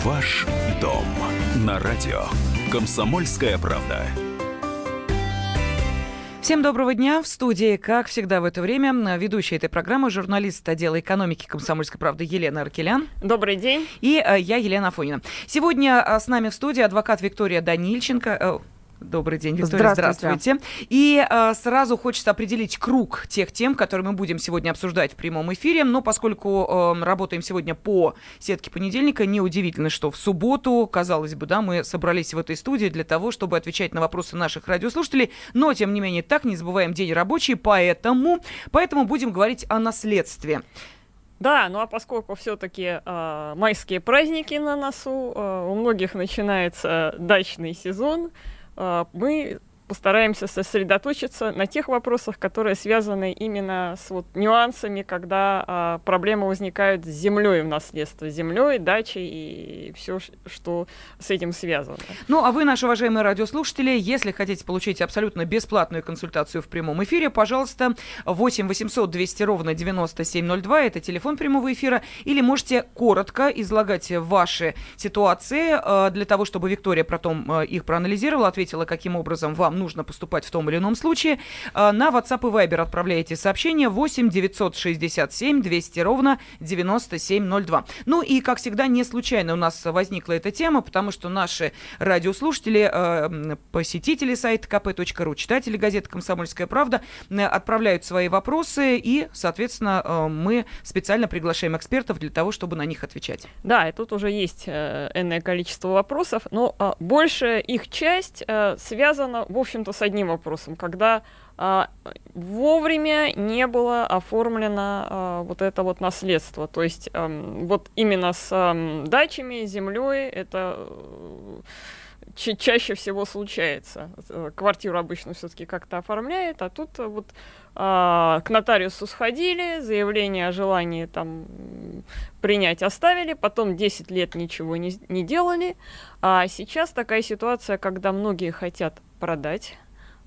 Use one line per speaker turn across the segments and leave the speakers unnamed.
Ваш дом на радио. Комсомольская правда.
Всем доброго дня. В студии, как всегда в это время, ведущая этой программы, журналист отдела экономики «Комсомольской правды» Елена Аркелян.
Добрый день.
И э, я, Елена Афонина. Сегодня э, с нами в студии адвокат Виктория Данильченко. Добрый день, Виктория, здравствуйте. здравствуйте. И э, сразу хочется определить круг тех тем, которые мы будем сегодня обсуждать в прямом эфире. Но поскольку э, работаем сегодня по сетке понедельника, неудивительно, что в субботу, казалось бы, да, мы собрались в этой студии для того, чтобы отвечать на вопросы наших радиослушателей. Но, тем не менее, так не забываем день рабочий, поэтому, поэтому будем говорить о наследстве.
Да, ну а поскольку все-таки э, майские праздники на носу, э, у многих начинается дачный сезон, мы постараемся сосредоточиться на тех вопросах, которые связаны именно с вот нюансами, когда а, проблемы возникают с землей в наследство, с землей, дачей и все, что с этим связано.
Ну, а вы, наши уважаемые радиослушатели, если хотите получить абсолютно бесплатную консультацию в прямом эфире, пожалуйста, 8 800 200 ровно 9702, это телефон прямого эфира, или можете коротко излагать ваши ситуации а, для того, чтобы Виктория потом а, их проанализировала, ответила, каким образом вам нужно поступать в том или ином случае. А, на WhatsApp и Viber отправляете сообщение 8 967 200 ровно 9702. Ну и, как всегда, не случайно у нас возникла эта тема, потому что наши радиослушатели, а, посетители сайта kp.ru, читатели газеты «Комсомольская правда» отправляют свои вопросы, и, соответственно, а, мы специально приглашаем экспертов для того, чтобы на них отвечать.
Да, и тут уже есть э, энное количество вопросов, но большая их часть э, связана, в общем-то, с одним вопросом, когда а, вовремя не было оформлено а, вот это вот наследство. То есть а, вот именно с а, дачами, землей это ча чаще всего случается. Квартиру обычно все-таки как-то оформляет, а тут вот а, к нотариусу сходили, заявление о желании там принять оставили, потом 10 лет ничего не, не делали. А сейчас такая ситуация, когда многие хотят продать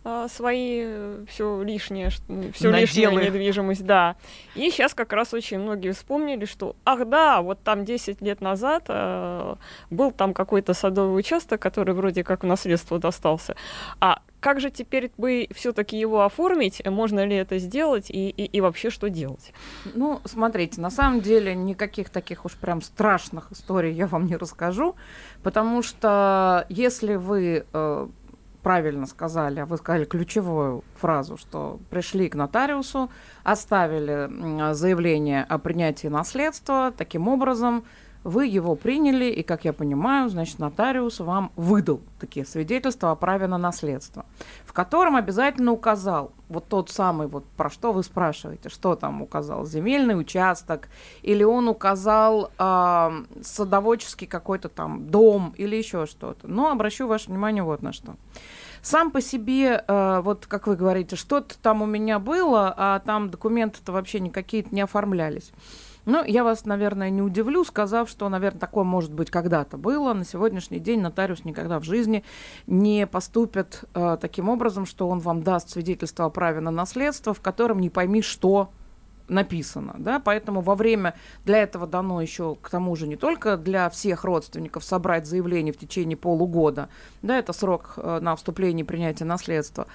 а, свои э, все лишнее, все лишнюю недвижимость, да. И сейчас как раз очень многие вспомнили, что, ах да, вот там 10 лет назад э, был там какой-то садовый участок, который вроде как в наследство достался. А как же теперь бы все-таки его оформить? Можно ли это сделать и, и, и вообще что делать?
Ну, смотрите, на самом деле никаких таких уж прям страшных историй я вам не расскажу, потому что если вы э, правильно сказали, а вы сказали ключевую фразу, что пришли к нотариусу, оставили заявление о принятии наследства, таким образом вы его приняли, и, как я понимаю, значит, нотариус вам выдал такие свидетельства о праве на наследство, в котором обязательно указал вот тот самый, вот про что вы спрашиваете, что там указал, земельный участок, или он указал э, садоводческий какой-то там дом, или еще что-то. Но обращу ваше внимание вот на что. Сам по себе, э, вот как вы говорите, что-то там у меня было, а там документы-то вообще никакие-то не оформлялись. Ну, я вас, наверное, не удивлю, сказав, что, наверное, такое, может быть, когда-то было. На сегодняшний день нотариус никогда в жизни не поступит э, таким образом, что он вам даст свидетельство о праве на наследство, в котором не пойми, что написано, да, поэтому во время для этого дано еще к тому же не только для всех родственников собрать заявление в течение полугода, да, это срок э, на вступление и принятие наследства,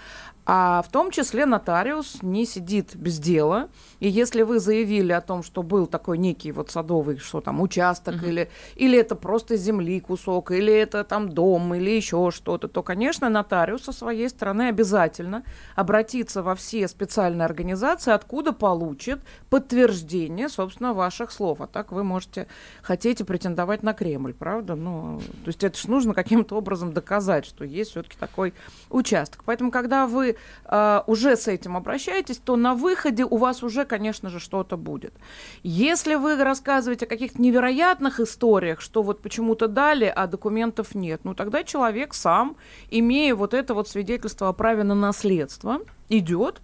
а в том числе нотариус не сидит без дела. И если вы заявили о том, что был такой некий вот садовый, что там участок, uh-huh. или, или это просто земли кусок, или это там дом, или еще что-то, то, конечно, нотариус со своей стороны обязательно обратиться во все специальные организации, откуда получит подтверждение, собственно, ваших слов. А так вы можете, хотите претендовать на Кремль, правда? Ну, то есть это же нужно каким-то образом доказать, что есть все-таки такой участок. Поэтому, когда вы э, уже с этим обращаетесь, то на выходе у вас уже, конечно же, что-то будет. Если вы рассказываете о каких-то невероятных историях, что вот почему-то дали, а документов нет, ну тогда человек сам, имея вот это вот свидетельство о праве на наследство, идет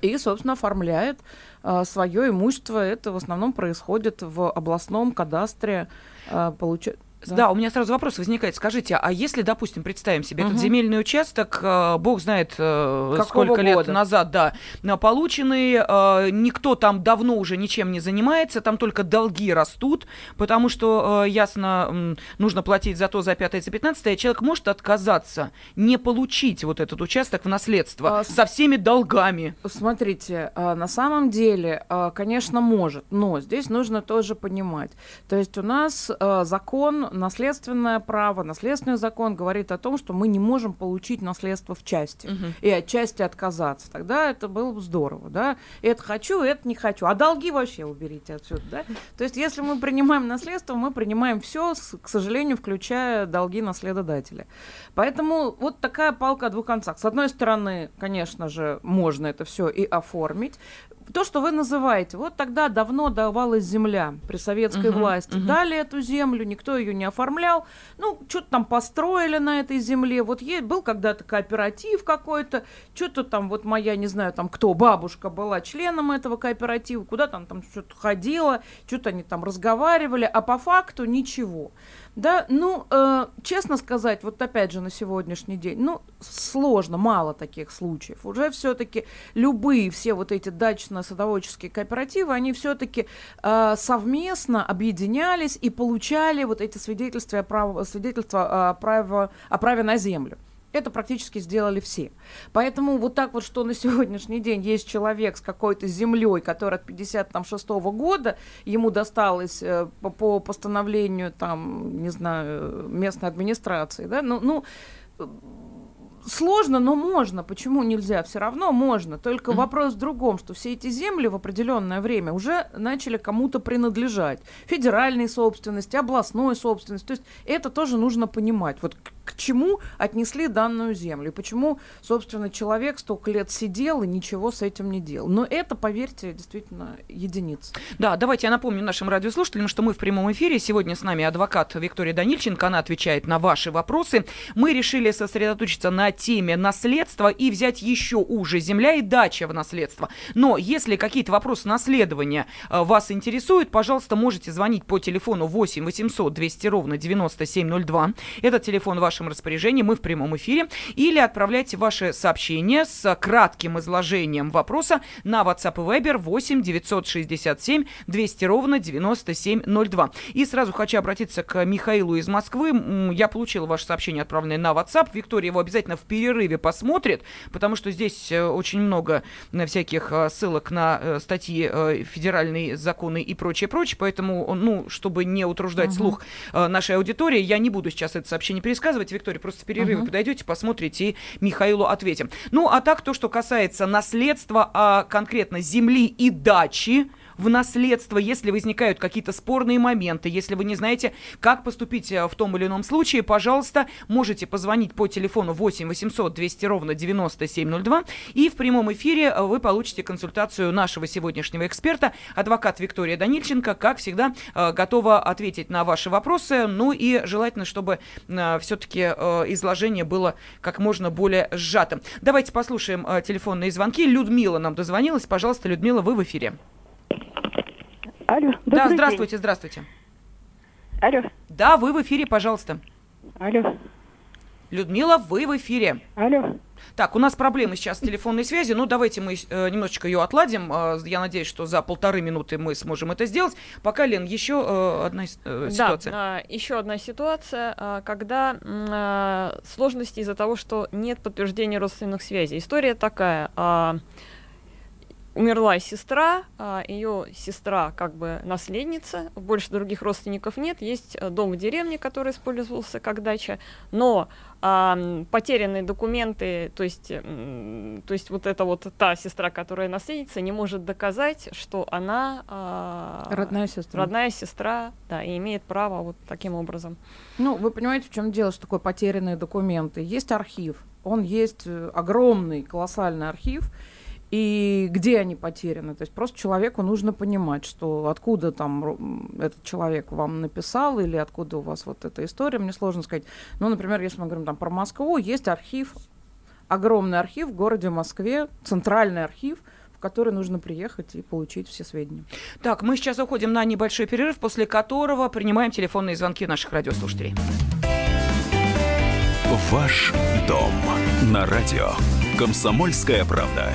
и, собственно, оформляет э, свое имущество. Это в основном происходит в областном кадастре. Э, получ...
Да. да, у меня сразу вопрос возникает. Скажите, а если, допустим, представим себе угу. этот земельный участок, э, бог знает э, сколько года? лет назад, да, полученный, э, никто там давно уже ничем не занимается, там только долги растут, потому что, ясно, нужно платить за то, за пятое, за пятнадцатое, человек может отказаться, не получить вот этот участок в наследство а, со всеми долгами.
Смотрите, на самом деле, конечно, может, но здесь нужно тоже понимать. То есть у нас закон наследственное право, наследственный закон говорит о том, что мы не можем получить наследство в части угу. и от части отказаться. Тогда это было бы здорово, да? Это хочу, это не хочу. А долги вообще уберите отсюда, да? То есть, если мы принимаем наследство, мы принимаем все, к сожалению, включая долги наследодателя. Поэтому вот такая палка о двух концах. С одной стороны, конечно же, можно это все и оформить то, что вы называете, вот тогда давно давалась земля при советской uh-huh, власти. Uh-huh. Дали эту землю, никто ее не оформлял. Ну, что-то там построили на этой земле. Вот есть, был когда-то кооператив какой-то, что-то там, вот моя, не знаю, там кто, бабушка была членом этого кооператива, куда там, там что-то ходила, что-то они там разговаривали, а по факту ничего. Да, ну, э, честно сказать, вот опять же на сегодняшний день, ну, сложно, мало таких случаев. Уже все-таки любые все вот эти дачно-садоводческие кооперативы, они все-таки э, совместно объединялись и получали вот эти свидетельства о, прав... свидетельства о, праве... о праве на землю. Это практически сделали все. Поэтому вот так вот, что на сегодняшний день есть человек с какой-то землей, которая от 56 -го года ему досталось э, по, по постановлению там, не знаю, местной администрации, да, ну, ну сложно, но можно. Почему нельзя? Все равно можно. Только mm-hmm. вопрос в другом, что все эти земли в определенное время уже начали кому-то принадлежать. Федеральной собственности, областной собственности. То есть это тоже нужно понимать. Вот к чему отнесли данную землю, и почему, собственно, человек столько лет сидел и ничего с этим не делал. Но это, поверьте, действительно единица.
Да, давайте я напомню нашим радиослушателям, что мы в прямом эфире. Сегодня с нами адвокат Виктория Данильченко, она отвечает на ваши вопросы. Мы решили сосредоточиться на теме наследства и взять еще уже земля и дача в наследство. Но если какие-то вопросы наследования э, вас интересуют, пожалуйста, можете звонить по телефону 8 800 200 ровно 9702. Этот телефон ваш вашем распоряжении, мы в прямом эфире, или отправляйте ваши сообщения с кратким изложением вопроса на WhatsApp и Viber 8 967 200 ровно 9702. И сразу хочу обратиться к Михаилу из Москвы. Я получила ваше сообщение, отправленное на WhatsApp. Виктория его обязательно в перерыве посмотрит, потому что здесь э, очень много э, всяких э, ссылок на статьи федеральные законы и прочее, прочее. Поэтому, ну, чтобы не утруждать угу. слух нашей аудитории, я не буду сейчас это сообщение пересказывать рассказывать, Виктория, просто в перерыве угу. подойдете, посмотрите и Михаилу ответим. Ну, а так, то, что касается наследства, а конкретно земли и дачи, в наследство, если возникают какие-то спорные моменты, если вы не знаете, как поступить э, в том или ином случае, пожалуйста, можете позвонить по телефону 8 800 200 ровно 9702 и в прямом эфире э, вы получите консультацию нашего сегодняшнего эксперта, адвокат Виктория Данильченко, как всегда, э, готова ответить на ваши вопросы, ну и желательно, чтобы все-таки изложение было как можно более сжатым. Давайте послушаем телефонные звонки. Людмила нам дозвонилась. Пожалуйста, Людмила, вы в эфире.
Алло,
Да, здравствуйте, день. здравствуйте.
Алло.
Да, вы в эфире, пожалуйста.
Алло.
Людмила, вы в эфире.
Алло.
Так, у нас проблемы сейчас с телефонной связью. Ну, давайте мы э, немножечко ее отладим. Э, я надеюсь, что за полторы минуты мы сможем это сделать. Пока, Лен, еще э, одна э, ситуация.
Да, э, еще одна ситуация, э, когда э, сложности из-за того, что нет подтверждения родственных связей. История такая. Э, умерла сестра, а ее сестра как бы наследница, больше других родственников нет, есть э, дом в деревне, который использовался как дача, но а, потерянные документы, то есть, то есть вот эта вот та сестра, которая наследница, не может доказать, что она
а, родная сестра,
родная сестра, да, и имеет право вот таким образом.
Ну, вы понимаете, в чем дело, что такое потерянные документы? Есть архив, он есть э, огромный, колоссальный архив, и где они потеряны. То есть просто человеку нужно понимать, что откуда там этот человек вам написал или откуда у вас вот эта история, мне сложно сказать. Ну, например, если мы говорим там про Москву, есть архив, огромный архив в городе Москве, центральный архив, который нужно приехать и получить все сведения.
Так, мы сейчас уходим на небольшой перерыв, после которого принимаем телефонные звонки наших радиослушателей.
Ваш дом на радио. Комсомольская правда.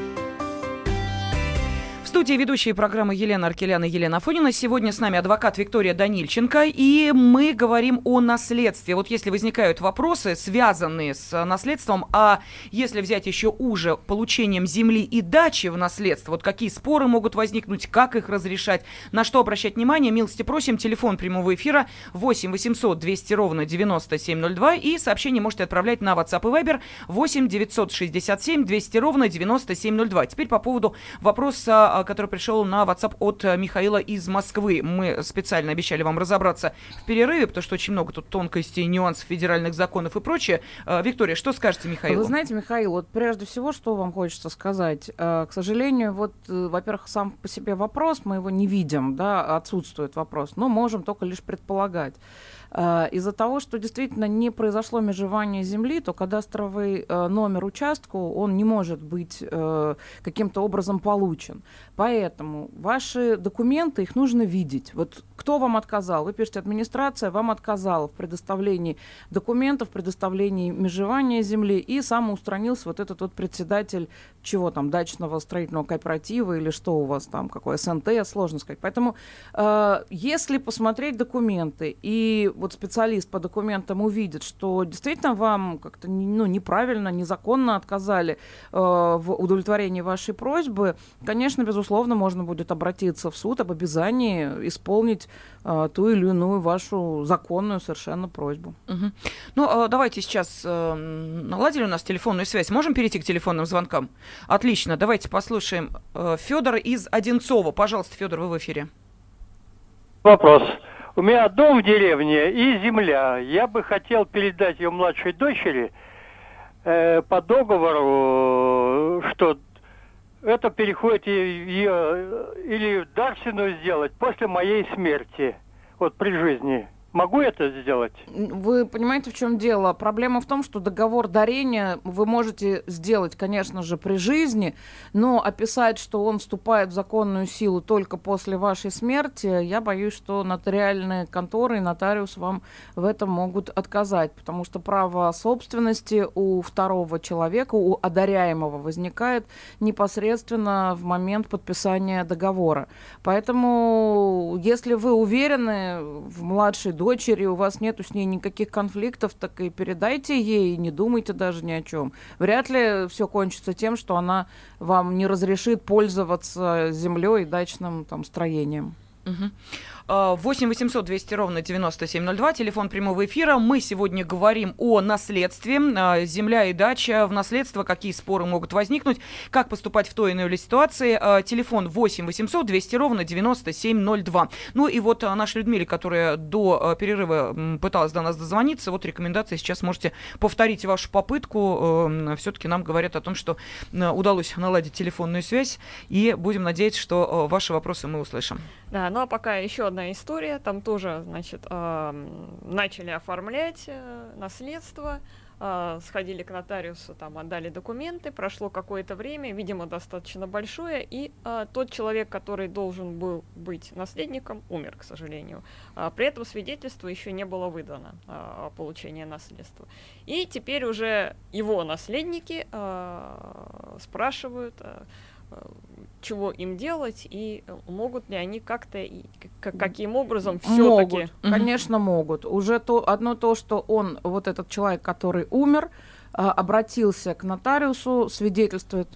Студии ведущие программы Елена Аркелян и Елена Афонина. Сегодня с нами адвокат Виктория Данильченко, и мы говорим о наследстве. Вот если возникают вопросы, связанные с наследством, а если взять еще уже получением земли и дачи в наследство, вот какие споры могут возникнуть, как их разрешать, на что обращать внимание, милости просим, телефон прямого эфира 8 800 200 ровно 9702, и сообщение можете отправлять на WhatsApp и Viber 8 967 200 ровно 9702. Теперь по поводу вопроса а, который пришел на WhatsApp от э, Михаила из Москвы. Мы специально обещали вам разобраться в перерыве, потому что очень много тут тонкостей, нюансов федеральных законов и прочее. Э, Виктория, что скажете Михаилу?
Вы знаете, Михаил, вот прежде всего, что вам хочется сказать? Э, к сожалению, вот, во-первых, сам по себе вопрос, мы его не видим, да, отсутствует вопрос, но можем только лишь предполагать. Э, из-за того, что действительно не произошло межевание земли, то кадастровый э, номер участку, он не может быть э, каким-то образом получен. Поэтому ваши документы, их нужно видеть. Вот кто вам отказал? Вы пишете, администрация вам отказала в предоставлении документов, в предоставлении межевания земли, и самоустранился вот этот вот председатель чего там, дачного строительного кооператива или что у вас там, какое СНТ, сложно сказать. Поэтому э, если посмотреть документы, и вот специалист по документам увидит, что действительно вам как-то ну, неправильно, незаконно отказали э, в удовлетворении вашей просьбы, конечно, безусловно, можно будет обратиться в суд об обязании исполнить э, ту или иную вашу законную совершенно просьбу.
Угу. Ну, э, давайте сейчас э, наладили у нас телефонную связь. Можем перейти к телефонным звонкам? Отлично. Давайте послушаем э, Федора из Одинцова. Пожалуйста, Федор, вы в эфире.
Вопрос. У меня дом в деревне и земля. Я бы хотел передать ее младшей дочери э, по договору, что это переходит ее или дарственную сделать после моей смерти, вот при жизни. Могу это сделать?
Вы понимаете, в чем дело? Проблема в том, что договор дарения вы можете сделать, конечно же, при жизни, но описать, что он вступает в законную силу только после вашей смерти, я боюсь, что нотариальные конторы и нотариус вам в этом могут отказать, потому что право собственности у второго человека, у одаряемого, возникает непосредственно в момент подписания договора. Поэтому, если вы уверены в младшей дочери, у вас нету с ней никаких конфликтов, так и передайте ей, не думайте даже ни о чем. Вряд ли все кончится тем, что она вам не разрешит пользоваться землей и дачным там строением.
Угу. 8 800 200 ровно 9702, телефон прямого эфира. Мы сегодня говорим о наследстве. А, земля и дача в наследство, какие споры могут возникнуть, как поступать в той или иной ситуации. А, телефон 8 800 200 ровно 9702. Ну и вот а, наша Людмила, которая до перерыва пыталась до нас дозвониться, вот рекомендации сейчас можете повторить вашу попытку. Все-таки нам говорят о том, что удалось наладить телефонную связь, и будем надеяться, что ваши вопросы мы услышим.
Да, ну а пока еще одна история. Там тоже, значит, начали оформлять э, наследство, э, сходили к нотариусу, там отдали документы, прошло какое-то время, видимо, достаточно большое, и э, тот человек, который должен был быть наследником, умер, к сожалению. А, при этом свидетельство еще не было выдано э, о получении наследства. И теперь уже его наследники э, спрашивают... Э, чего им делать и э, могут ли они как-то каким образом все-таки?
Конечно, могут. Уже то одно то, что он вот этот человек, который умер, а, обратился к нотариусу, свидетельствует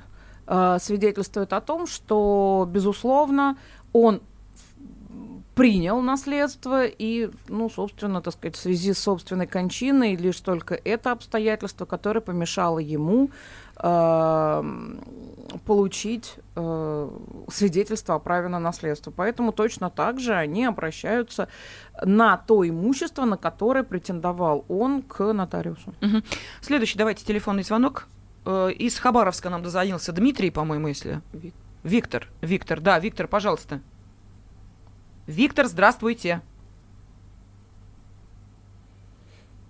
а, свидетельствует о том, что безусловно он принял наследство и, ну, собственно, так сказать, в связи с собственной кончиной лишь только это обстоятельство, которое помешало ему э, получить э, свидетельство о праве на наследство. Поэтому точно так же они обращаются на то имущество, на которое претендовал он к нотариусу.
Мгм. Следующий, давайте телефонный звонок. Э, Из Хабаровска нам дозвонился Дмитрий, по-моему, если...
Вик-
Виктор, Виктор, да, Виктор, пожалуйста. Виктор, здравствуйте.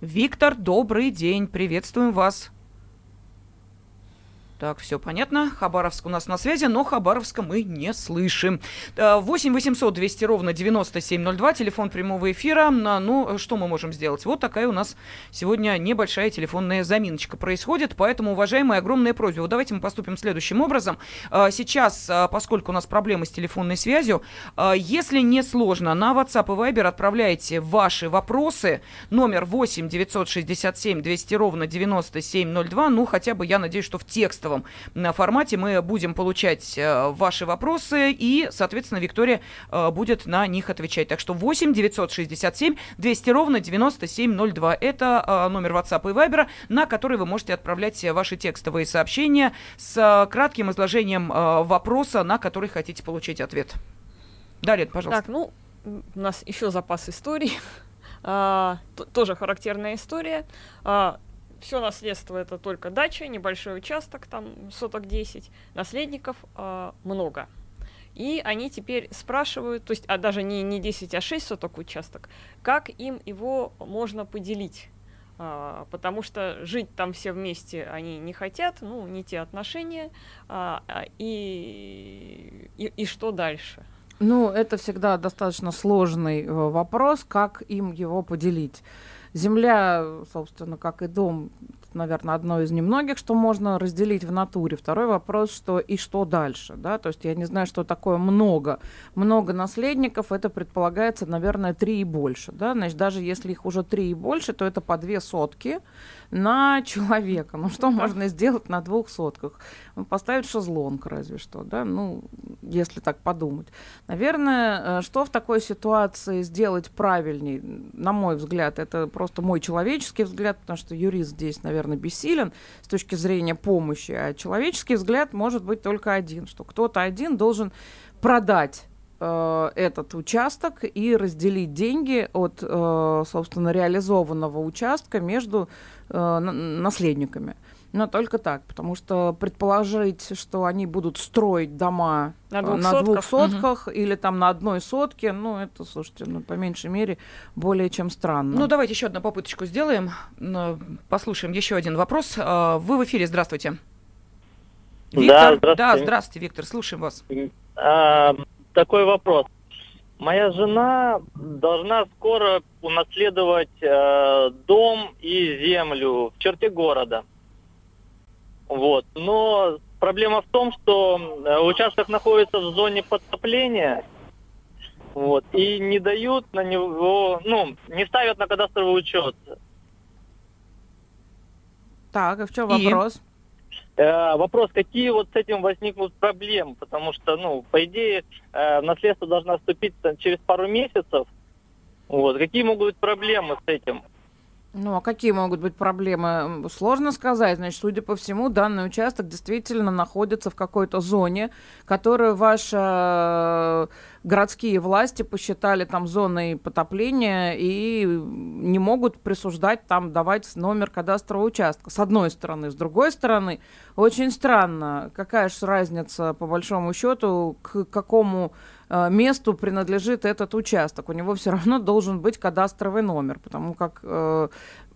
Виктор, добрый день, приветствуем вас. Так, все понятно. Хабаровск у нас на связи, но Хабаровска мы не слышим. Э, 8 800 200 ровно 9702, телефон прямого эфира. Ну, что мы можем сделать? Вот такая у нас сегодня небольшая телефонная заминочка происходит, поэтому, уважаемая, огромная просьба. Вот давайте мы поступим следующим образом. Э, Сейчас, э, поскольку у нас проблемы с телефонной связью, э, если не сложно, на WhatsApp и Viber отправляйте ваши вопросы. Номер 8 967 200 ровно 9702. Ну, хотя бы, я надеюсь, что в текстовом формате мы будем получать э, ваши вопросы, и, соответственно, Виктория э, будет на них отвечать. Так что 8 967 200 ровно 9702. Это э, номер WhatsApp и Viber, на который вы можете отправлять ваши текстовые сообщения с кратким изложением вопроса, на который хотите получить ответ. Да, Лен, пожалуйста.
Так, ну, у нас еще запас историй. А, тоже характерная история. Все наследство это только дача, небольшой участок, там соток 10. Наследников а, много. И они теперь спрашивают, то есть, а даже не, не 10, а 6 соток участок, как им его можно поделить. А, потому что жить там все вместе они не хотят, ну, не те отношения, а, а, и, и, и что дальше?
Ну, это всегда достаточно сложный э, вопрос, как им его поделить. Земля, собственно, как и дом, наверное, одно из немногих, что можно разделить в натуре. Второй вопрос, что и что дальше, да, то есть я не знаю, что такое много. Много наследников, это предполагается, наверное, три и больше, да, значит, даже если их уже три и больше, то это по две сотки на человека. Ну, что можно сделать на двух сотках? Ну, Поставить шезлонг разве что, да, ну, если так подумать. Наверное, э, что в такой ситуации сделать правильней, на мой взгляд, это просто мой человеческий взгляд, потому что юрист здесь, наверное, бессилен с точки зрения помощи, а человеческий взгляд может быть только один, что кто-то один должен продать э, этот участок и разделить деньги от, э, собственно, реализованного участка между э, на- наследниками. Но только так, потому что предположить, что они будут строить дома
На
э,
двух
на двух
сотках?
сотках или там на одной сотке, ну, это, слушайте, ну, по меньшей мере, более чем странно.
Ну, давайте еще одну попыточку сделаем. Н- Послушаем еще один вопрос. А, Вы в эфире, здравствуйте.
Да,
Виктор?
здравствуйте.
Да, здравствуйте, Виктор, слушаем вас.
А, такой вопрос. Моя жена должна скоро унаследовать э, дом и землю в черте города. Вот. Но проблема в том, что э, участок находится в зоне подтопления. Вот. И не дают на него, ну, не ставят на кадастровый учет.
Так, и в чем
И?
вопрос?
Э, вопрос, какие вот с этим возникнут проблемы, потому что, ну, по идее, э, наследство должно вступить там через пару месяцев. Вот, какие могут быть проблемы с этим?
Ну, а какие могут быть проблемы? Сложно сказать. Значит, судя по всему, данный участок действительно находится в какой-то зоне, которую ваши э, городские власти посчитали там зоной потопления и не могут присуждать там, давать номер кадастрового участка. С одной стороны. С другой стороны, очень странно, какая же разница, по большому счету, к какому месту принадлежит этот участок. У него все равно должен быть кадастровый номер, потому как э,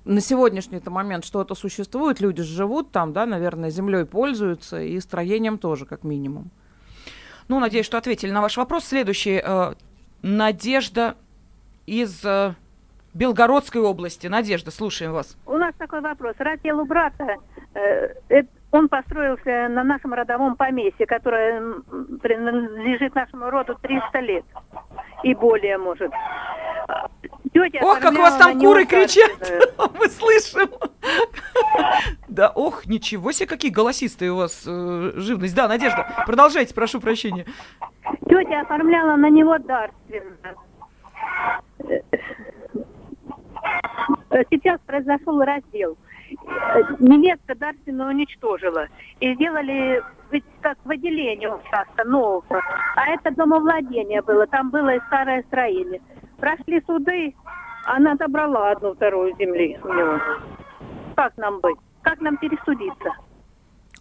на сегодняшний момент что-то существует, люди живут там, да, наверное, землей пользуются и строением тоже, как минимум.
Ну, надеюсь, что ответили на ваш вопрос. Следующий. э, Надежда из э, Белгородской области. Надежда, слушаем вас.
У нас такой вопрос. Родил у брата. э, э, он построился на нашем родовом поместье, которое принадлежит нашему роду 300 лет и более, может. Тетя
ох, как у вас там куры кричат, мы слышим. Да, ох, ничего себе, какие голосистые у вас э, живность. Да, Надежда, продолжайте, прошу прощения.
Тетя оформляла на него дарственно. Э, сейчас произошел раздел. Невестка дарственно уничтожила. И сделали ведь как выделение участка нового. А это домовладение было. Там было и старое строение. Прошли суды, она добрала одну вторую земли у него. Как нам быть? Как нам пересудиться?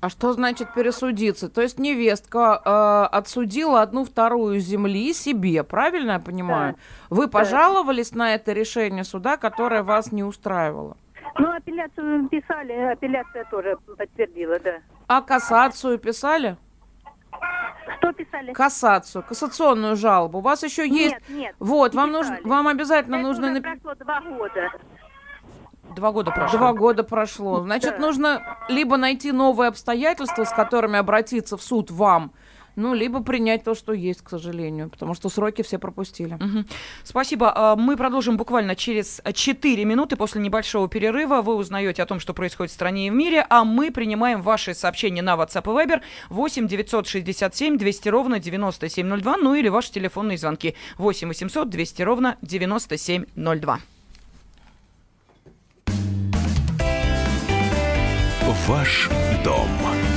А что значит пересудиться? То есть невестка э, отсудила одну вторую земли себе, правильно я понимаю? Вы пожаловались на это решение суда, которое вас не устраивало?
Ну, апелляцию писали, апелляция тоже подтвердила, да.
А кассацию писали?
Что писали?
Кассацию, кассационную жалобу. У вас еще есть...
Нет, нет.
Вот, вам нужно, вам обязательно
Это
нужно...
уже прошло два года.
Два года прошло.
Два года прошло. Значит,
Да.
нужно либо найти новые обстоятельства, с которыми обратиться в суд вам, ну, либо принять то, что есть, к сожалению, потому что сроки все пропустили.
Мгм. Спасибо. А, Мы продолжим буквально через 4 минуты после небольшого перерыва. Вы узнаете о том, что происходит в стране и в мире, а мы принимаем ваши сообщения на WhatsApp и Viber 8 967 200 ровно 9702, ну или ваши телефонные звонки 8 800 200 ровно 9702.
Ваш дом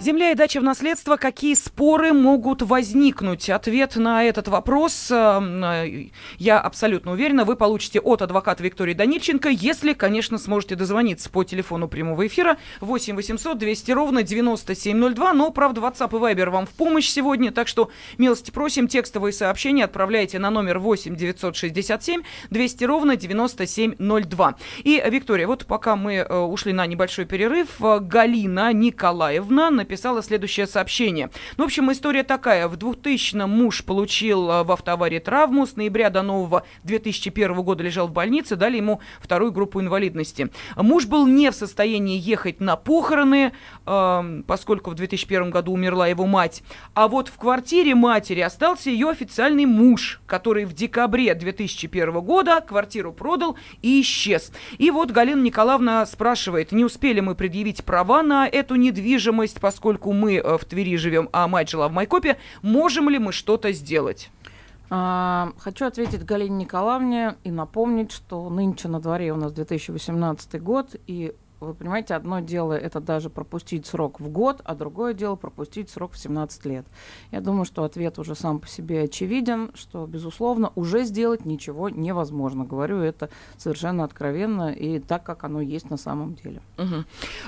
Земля и дача в наследство. Какие споры могут возникнуть? Ответ на этот вопрос, э, э, я абсолютно уверена, вы получите от адвоката Виктории Данильченко, если, конечно, сможете дозвониться по телефону прямого эфира 8 800 200 ровно 9702. Но, правда, WhatsApp и Viber вам в помощь сегодня, так что милости просим, текстовые сообщения отправляйте на номер 8 967 200 ровно 9702. И, Виктория, вот пока мы э, ушли на небольшой перерыв, Галина Николаевна написала следующее сообщение. Ну, в общем, история такая. В 2000-м муж получил э, в автоварии травму. С ноября до нового 2001 года лежал в больнице. Дали ему вторую группу инвалидности. Муж был не в состоянии ехать на похороны, э, поскольку в 2001 году умерла его мать. А вот в квартире матери остался ее официальный муж, который в декабре 2001 года квартиру продал и исчез. И вот Галина Николаевна спрашивает, не успели мы предъявить права на эту недвижимость, поскольку мы э, в Твери живем, а мать жила в Майкопе, можем ли мы что-то сделать?
А, Хочу ответить Галине Николаевне и напомнить, что нынче на дворе у нас 2018 год, и вы понимаете, одно дело это даже пропустить срок в год, а другое дело пропустить срок в 17 лет. Я думаю, что ответ уже сам по себе очевиден, что, безусловно, уже сделать ничего невозможно. Говорю это совершенно откровенно и так, как оно есть на самом деле.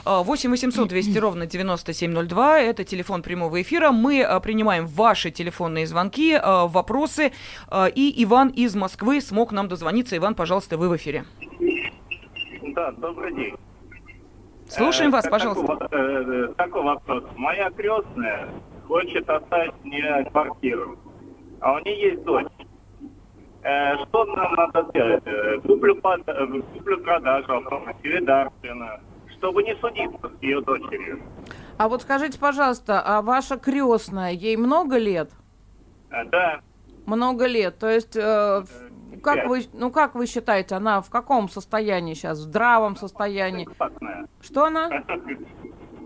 А, 8 800 200 ровно 9702. Это телефон прямого эфира. Мы а, принимаем ваши телефонные звонки, а, вопросы. А, И Иван из Москвы смог нам дозвониться. Иван, пожалуйста, вы в эфире.
Да, добрый день.
Слушаем
Э,
вас, пожалуйста.
Такой, во- э, такой вопрос. Моя крестная хочет оставить мне квартиру, а у нее есть дочь. Э, Что нам надо сделать? Э, Куплю, под- э, куплю продажу, оформить или дарственно, чтобы не судиться с ее дочерью.
А вот скажите, пожалуйста, а ваша крестная, ей много лет?
Э, Да,
Много лет. То есть, э, как
пять.
вы, ну как вы считаете, она в каком состоянии сейчас? В здравом состоянии?
адекватная.
Что она?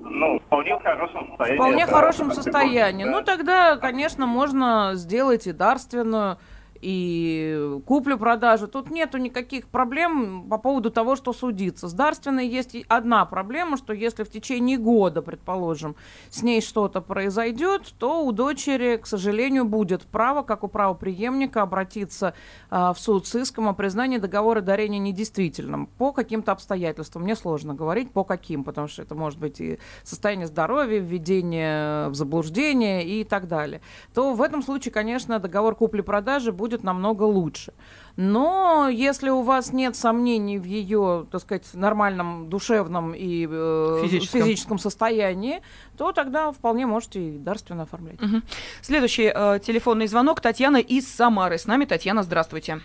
Ну, вполне в хорошем
В
состоянии.
вполне
да,
хорошем состоянии.
да.
Ну тогда, конечно, можно сделать и дарственную, и куплю-продажу. Тут нету никаких проблем по поводу того, что судиться. С дарственной есть одна проблема, что если в течение года, предположим, с ней что-то произойдет, то у дочери, к сожалению, будет право, как у правоприемника, обратиться а, в суд с иском о признании договора дарения недействительным по каким-то обстоятельствам. Мне сложно говорить, по каким, потому что это может быть и состояние здоровья, введение в заблуждение и так далее. То в этом случае, конечно, договор купли-продажи будет будет намного лучше. Но если у вас нет сомнений в ее, так сказать, нормальном душевном и э,
Физическом.
физическом состоянии, то тогда вполне можете и дарственно оформлять.
Мгм. Следующий э, телефонный звонок. Татьяна из Самары. С нами Татьяна, здравствуйте.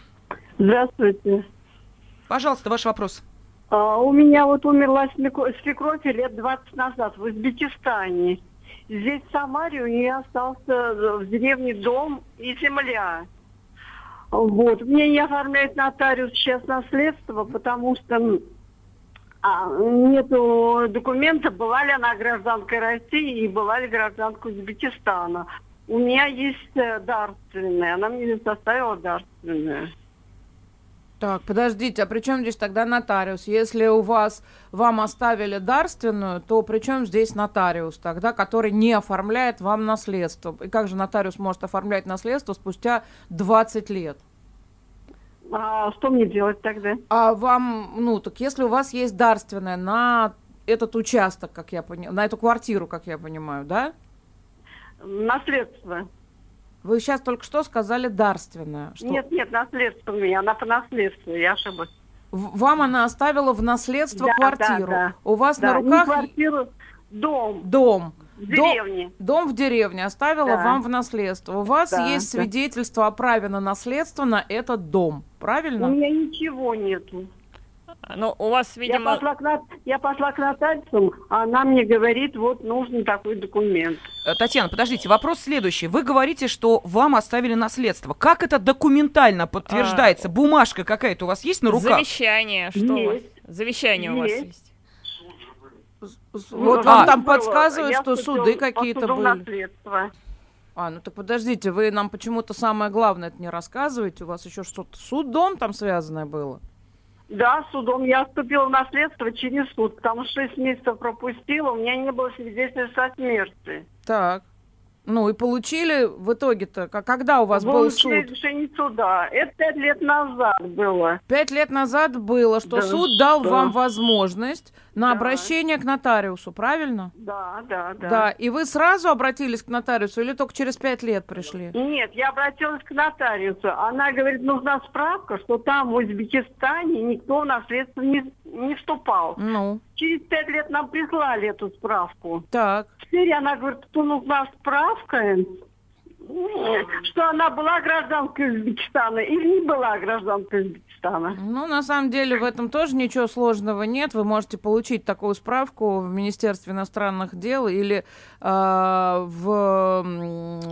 Здравствуйте.
Пожалуйста, ваш вопрос.
А, у меня вот умерла свекровь лет 20 назад в Узбекистане. Здесь, в Самаре, у нее остался э, в деревне дом и земля. Вот. Мне не оформляет нотариус сейчас наследство, потому что а, нету документа, была ли она гражданкой России и была ли гражданкой Узбекистана. У меня есть э, дарственная, она мне составила дарственную.
Так, подождите, а при чем здесь тогда нотариус? Если у вас вам оставили дарственную, то при чем здесь нотариус тогда, который не оформляет вам наследство? И как же нотариус может оформлять наследство спустя 20 лет?
А что мне делать тогда?
А вам, ну, так если у вас есть дарственная на этот участок, как я понимаю, на эту квартиру, как я понимаю, да?
Наследство.
Вы сейчас только что сказали дарственная. Что
Нет, нет, наследство у меня, она по наследству, я ошиблась.
вам она оставила в наследство
Да,
квартиру.
да, да.
У вас
Да,
на
не
руках
квартиру, дом
дом.
в
Дом-
деревне.
Дом в деревне оставила
Да.
вам в наследство. У вас
Да,
есть
да.
свидетельство о праве на наследство на этот дом. Правильно?
У меня ничего нету.
Но у вас,
Я
видимо...
пошла, к нот- я пошла к нотариусу, а она мне говорит, вот нужен такой документ.
Э, Татьяна, подождите, вопрос следующий. Вы говорите, что вам оставили наследство. Как это документально подтверждается? Бумажка какая-то у вас есть на руках?
Завещание, что у вас?
Есть.
Завещание у вас
Есть.
есть.
Ну,
Вот
а,
вам там
было.
подсказывают,
Я
что суды какие-то были.
наследства.
А, ну так подождите, вы нам почему-то самое главное это не рассказываете. У вас еще что-то с судом там связанное было?
Да, судом я вступила в наследство через суд, потому что 6 месяцев пропустила, у меня не было свидетельства о смерти.
Так. Ну и получили в итоге-то, когда у вас был
Получили
суд?
решение суда. Это пять лет назад было.
Пять лет назад было, что
Да,
суд дал
да.
вам возможность на
Да.
обращение к нотариусу, правильно?
Да, да, да.
Да, и вы сразу обратились к нотариусу или только через пять лет пришли?
Нет, я обратилась к нотариусу. Она говорит, нужна справка, что там в Узбекистане никто в наследство не, не вступал.
Ну,
Через пять лет нам прислали эту справку.
так.
Теперь она говорит, что нужна справка, м, что она была гражданкой Узбекистана или не была гражданкой Узбекистана.
Ну, на самом деле, в этом тоже ничего сложного нет. Вы можете получить такую справку в Министерстве иностранных дел или э, в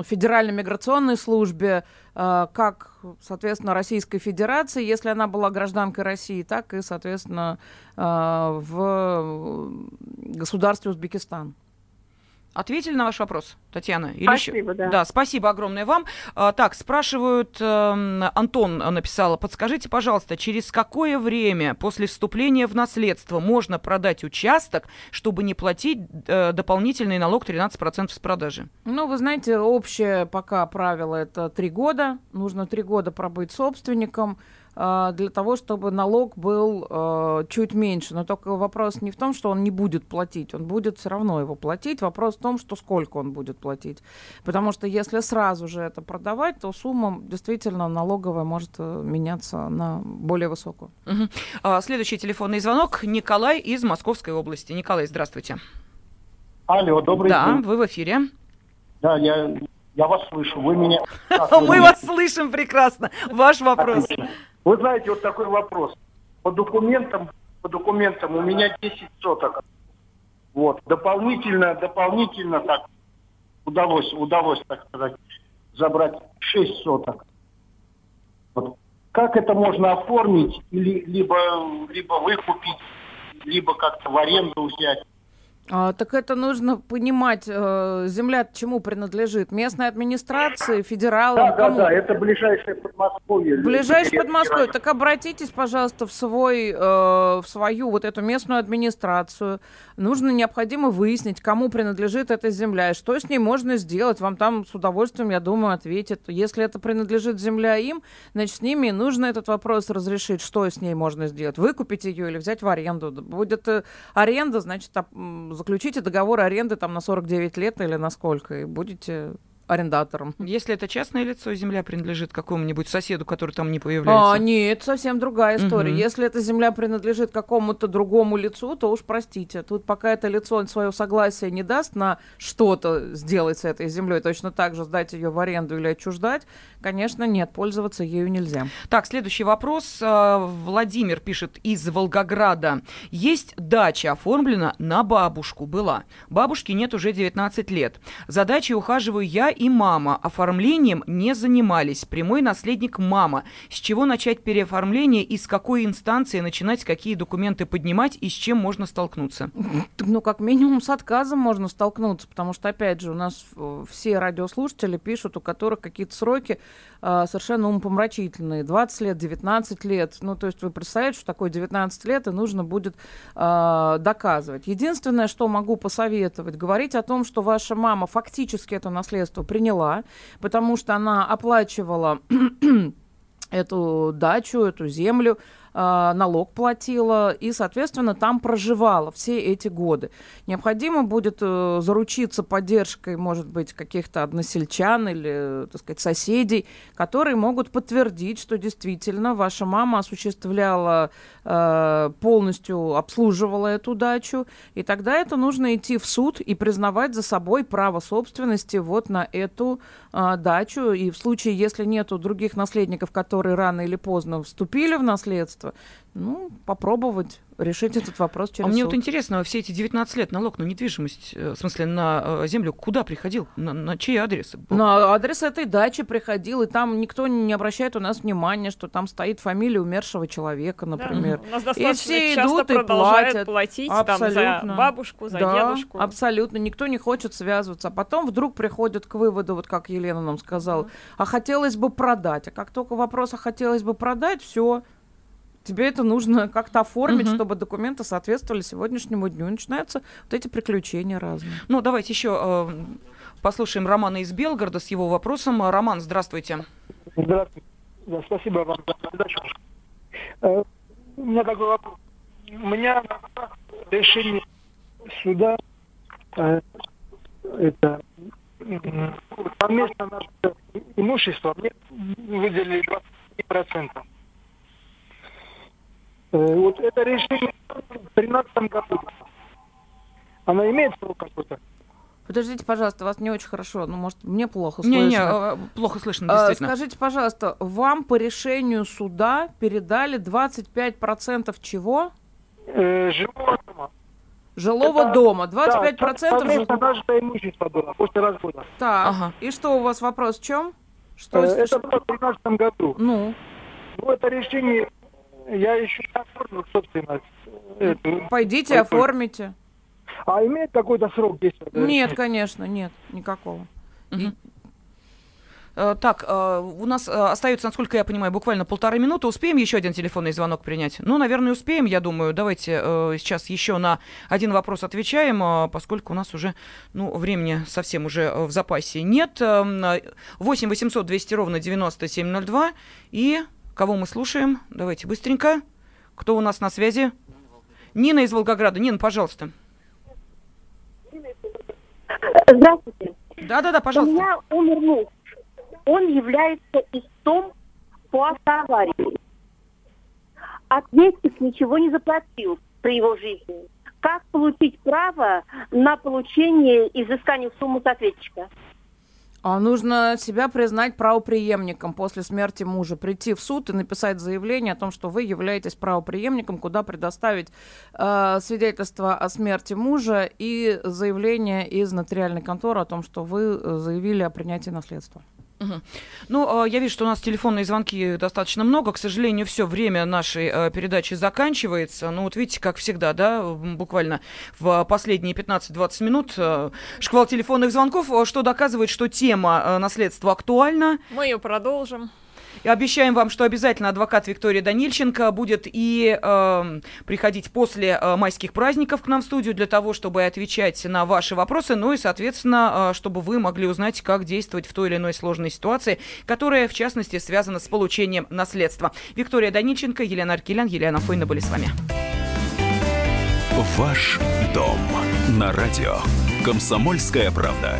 Федеральной миграционной службе, э, как, соответственно, Российской Федерации, если она была гражданкой России, так и, соответственно, э, в государстве Узбекистан.
Ответили на ваш вопрос, Татьяна? Или
Спасибо,
еще?
да.
спасибо огромное вам. А, так, спрашивают, эм, Антон написала, подскажите, пожалуйста, через какое время после вступления в наследство можно продать участок, чтобы не платить э, дополнительный налог 13% с продажи?
Ну, вы знаете, общее пока правило это три года. Нужно три года пробыть собственником для того, чтобы налог был э, чуть меньше. Но только вопрос не в том, что он не будет платить, он будет все равно его платить. Вопрос в том, что сколько он будет платить. Потому что если сразу же это продавать, то сумма действительно налоговая может э, меняться на более высокую.
Мгм. А, следующий телефонный звонок. Николай из Московской области. Николай, здравствуйте.
Алло, добрый
да,
день.
вы в эфире.
Да, я, я вас слышу. Вы меня...
Мы вас слышим прекрасно. Ваш вопрос.
Вы знаете, вот такой вопрос. По документам, по документам у меня 10 соток. Вот. Дополнительно, дополнительно так удалось, удалось, так сказать, забрать 6 соток. Вот. Как это можно оформить? Или, либо, либо выкупить, либо как-то в аренду взять?
А, так это нужно понимать, э, земля чему принадлежит? Местной администрации, федералам?
Да, да,
кому?
да, это ближайшее Подмосковье.
Ближайший
Деревня
Подмосковье. Так обратитесь, пожалуйста, в свой, э, в свою вот эту местную администрацию. Нужно необходимо выяснить, кому принадлежит эта земля и что с ней можно сделать. Вам там с удовольствием, я думаю, ответят. Если это принадлежит земля им, значит, с ними нужно этот вопрос разрешить, что с ней можно сделать. Выкупить ее или взять в аренду. Будет э, аренда, значит, а, заключите договор аренды там на 49 лет или на сколько, и будете арендатором.
Если это частное лицо, земля принадлежит какому-нибудь соседу, который там не появляется.
А, нет, совсем другая история.
Мгм.
Если эта земля принадлежит какому-то другому лицу, то уж простите. Тут пока это лицо свое согласие не даст на что-то сделать с этой землей, точно так же сдать ее в аренду или отчуждать, конечно, нет, пользоваться ею нельзя.
Так, следующий вопрос. А, Владимир пишет из Волгограда. Есть дача, оформлена на бабушку. Была. Бабушки нет уже 19 лет. За дачей ухаживаю я и мама. Оформлением не занимались. Прямой наследник мама. С чего начать переоформление и с какой инстанции начинать, какие документы поднимать и с чем можно столкнуться?
Ну, как минимум, с отказом можно столкнуться, потому что, опять же, у нас э, все радиослушатели пишут, у которых какие-то сроки э, совершенно умопомрачительные. 20 лет, 19 лет. Ну, то есть вы представляете, что такое 19 лет, и нужно будет э, доказывать. Единственное, что могу посоветовать, говорить о том, что ваша мама фактически это наследство приняла, потому что она оплачивала эту дачу, эту землю, налог платила и, соответственно, там проживала все эти годы. Необходимо будет э, заручиться поддержкой, может быть, каких-то односельчан или, так сказать, соседей, которые могут подтвердить, что действительно ваша мама осуществляла, э, полностью обслуживала эту дачу, и тогда это нужно идти в суд и признавать за собой право собственности вот на эту а, дачу. И в случае, если нету других наследников, которые рано или поздно вступили в наследство, ну, попробовать решить этот вопрос через
а мне
суд.
вот интересно, все эти 19 лет налог на недвижимость, э, в смысле на э, землю, куда приходил? На, на чей адрес?
На адрес этой дачи приходил, и там никто не обращает у нас внимания, что там стоит фамилия умершего человека, например.
У нас
И
достаточно
все
часто
идут и
продолжают
платят.
платить там, за бабушку, за
Да,
дедушку.
абсолютно. Никто не хочет связываться. А потом вдруг приходят к выводу, вот как Елена нам сказала, а хотелось бы продать. А как только вопрос, а хотелось бы продать, все. Тебе это нужно как-то оформить,
Мгм.
чтобы документы соответствовали сегодняшнему дню. И начинаются вот эти приключения разные.
Ну, давайте еще э, послушаем Романа из Белгорода с его вопросом. Роман, здравствуйте.
Здравствуйте. Да, спасибо вам за передачу. Э, У меня такой вопрос. У меня решение суда э, это совместно наше имущество мне выделили 20%. Э, Вот это решение в 2013 году. Оно имеет срок какой-то?
Подождите, пожалуйста, вас не очень хорошо. Ну, может, мне плохо слышно.
Не-не, э, плохо слышно,
А,
действительно.
Скажите, пожалуйста, вам по решению суда передали 25% чего?
Э, жилого дома.
Жилого
Это-
дома.
да,
25%
совместно
жил-
наше имущество было после развода.
Так, и что у вас вопрос в чем? Что,
Э,
с-
это было в 2013 году.
Ну?
Ну, это решение я еще не оформил собственность. э, эту.
Пойдите,
Эту.
оформите.
А имеет какой-то срок действия?
Нет, конечно, нет, никакого.
Э, Так, э, у нас остается, насколько я понимаю, буквально полторы минуты. Успеем еще один телефонный звонок принять? Ну, наверное, успеем, я думаю. Давайте сейчас еще на один вопрос отвечаем, э, поскольку у нас уже, ну, времени совсем уже в запасе нет. Эм, э, 8 800 200 ровно 9702. И кого мы слушаем? Давайте быстренько. Кто у нас на связи? Нина из Волгограда. Нина, пожалуйста.
Здравствуйте.
Да-да-да, пожалуйста.
У меня умер муж. Он является истом по автоаварии. Ответчик ничего не заплатил при его жизни. Как получить право на получение изыскания суммы с ответчика?
А нужно себя признать правоприемником после смерти мужа, прийти в суд и написать заявление о том, что вы являетесь правоприемником, куда предоставить э, свидетельство о смерти мужа и заявление из нотариальной конторы о том, что вы э, заявили о принятии наследства.
Мгм. Ну, э, я вижу, что у нас телефонные звонки достаточно много. К сожалению, все время нашей э, передачи заканчивается. Ну, вот видите, как всегда, да, буквально в последние 15-20 минут э, шквал телефонных звонков, э, что доказывает, что тема наследства актуальна.
Мы ее продолжим.
И обещаем вам, что обязательно адвокат Виктория Данильченко будет и э, приходить после э, майских праздников к нам в студию для того, чтобы отвечать на ваши вопросы, ну и, соответственно, э, чтобы вы могли узнать, как действовать в той или иной сложной ситуации, которая, в частности, связана с получением наследства. Виктория Данильченко, Елена Аркелян, Елена Фойна были с вами.
Ваш дом на радио. Комсомольская правда.